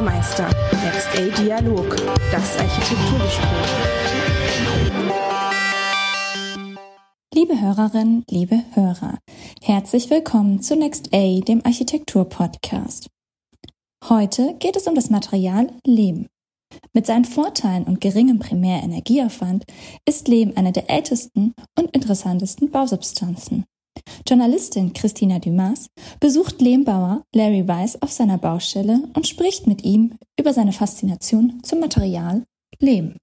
Meister. Next A Dialog. Das Architekturgespräch. Liebe Hörerinnen, liebe Hörer, herzlich willkommen zu Next A, dem Architektur-Podcast. Heute geht es um das Material Lehm. Mit seinen Vorteilen und geringem Primärenergieaufwand ist Lehm eine der ältesten und interessantesten Bausubstanzen. Journalistin Christina Dumas besucht Lehmbauer Larry Weiss auf seiner Baustelle und spricht mit ihm über seine Faszination zum Material Lehm.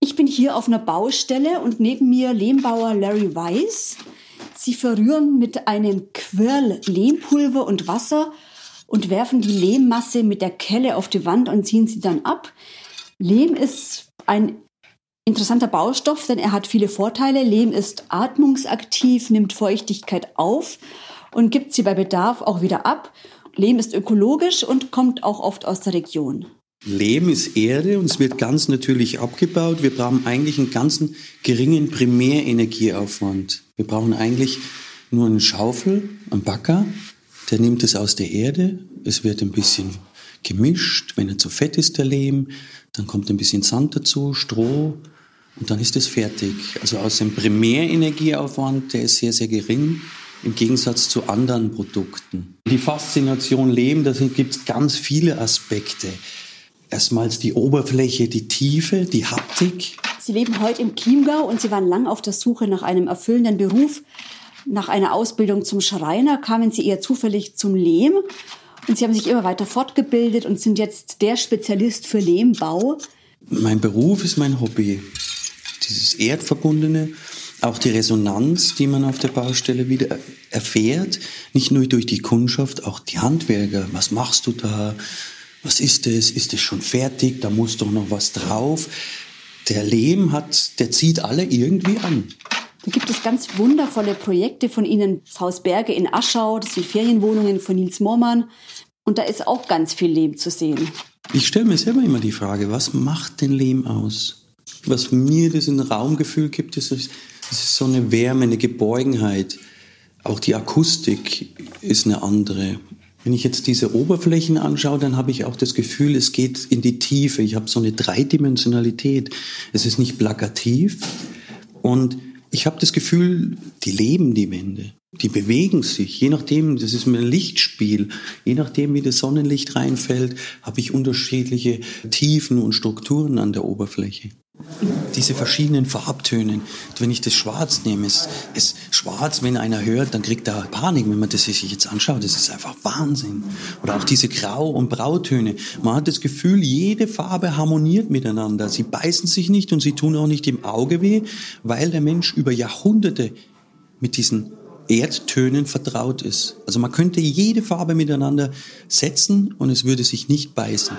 Ich bin hier auf einer Baustelle und neben mir Lehmbauer Larry Weiss. Sie verrühren mit einem Quirl Lehmpulver und Wasser und werfen die Lehmmasse mit der Kelle auf die Wand und ziehen sie dann ab. Lehm ist ein interessanter Baustoff, denn er hat viele Vorteile. Lehm ist atmungsaktiv, nimmt Feuchtigkeit auf und gibt sie bei Bedarf auch wieder ab. Lehm ist ökologisch und kommt auch oft aus der Region. Lehm ist Erde und es wird ganz natürlich abgebaut. Wir brauchen eigentlich einen ganzen geringen Primärenergieaufwand. Wir brauchen eigentlich nur einen Schaufel, einen Bagger, der nimmt es aus der Erde. Es wird ein bisschen gemischt. Wenn er zu fett ist, der Lehm, dann kommt ein bisschen Sand dazu, Stroh und dann ist es fertig. Also aus dem Primärenergieaufwand, der ist sehr, sehr gering im Gegensatz zu anderen Produkten. Die Faszination Lehm, da gibt es ganz viele Aspekte erstmals die Oberfläche, die Tiefe, die Haptik. Sie leben heute im Chiemgau und Sie waren lang auf der Suche nach einem erfüllenden Beruf. Nach einer Ausbildung zum Schreiner kamen Sie eher zufällig zum Lehm und Sie haben sich immer weiter fortgebildet und sind jetzt der Spezialist für Lehmbau. Mein Beruf ist mein Hobby. Dieses Erdverbundene, auch die Resonanz, die man auf der Baustelle wieder erfährt, nicht nur durch die Kundschaft, auch die Handwerker. Was machst du da? Was ist es? Ist es schon fertig? Da muss doch noch was drauf. Der Lehm hat, der zieht alle irgendwie an. Da gibt es ganz wundervolle Projekte von Ihnen, Haus Berge in Aschau, das sind Ferienwohnungen von Nils Moormann. Und da ist auch ganz viel Lehm zu sehen. Ich stelle mir selber immer die Frage, was macht den Lehm aus? Was mir das ein Raumgefühl gibt, ist, das ist so eine Wärme, eine Geborgenheit. Auch die Akustik ist eine andere. Wenn ich jetzt diese Oberflächen anschaue, dann habe ich auch das Gefühl, es geht in die Tiefe. Ich habe so eine Dreidimensionalität. Es ist nicht plakativ. Und ich habe das Gefühl, die leben die Wände. Die bewegen sich. Je nachdem, das ist ein Lichtspiel. Je nachdem, wie das Sonnenlicht reinfällt, habe ich unterschiedliche Tiefen und Strukturen an der Oberfläche diese verschiedenen Farbtöne. Wenn ich das Schwarz nehme, ist, ist Schwarz, wenn einer hört, dann kriegt er Panik, wenn man das sich jetzt anschaut. Das ist einfach Wahnsinn. Oder auch diese Grau- und Brautöne. Man hat das Gefühl, jede Farbe harmoniert miteinander. Sie beißen sich nicht und sie tun auch nicht im Auge weh, weil der Mensch über Jahrhunderte mit diesen Erdtönen vertraut ist. Also man könnte jede Farbe miteinander setzen und es würde sich nicht beißen.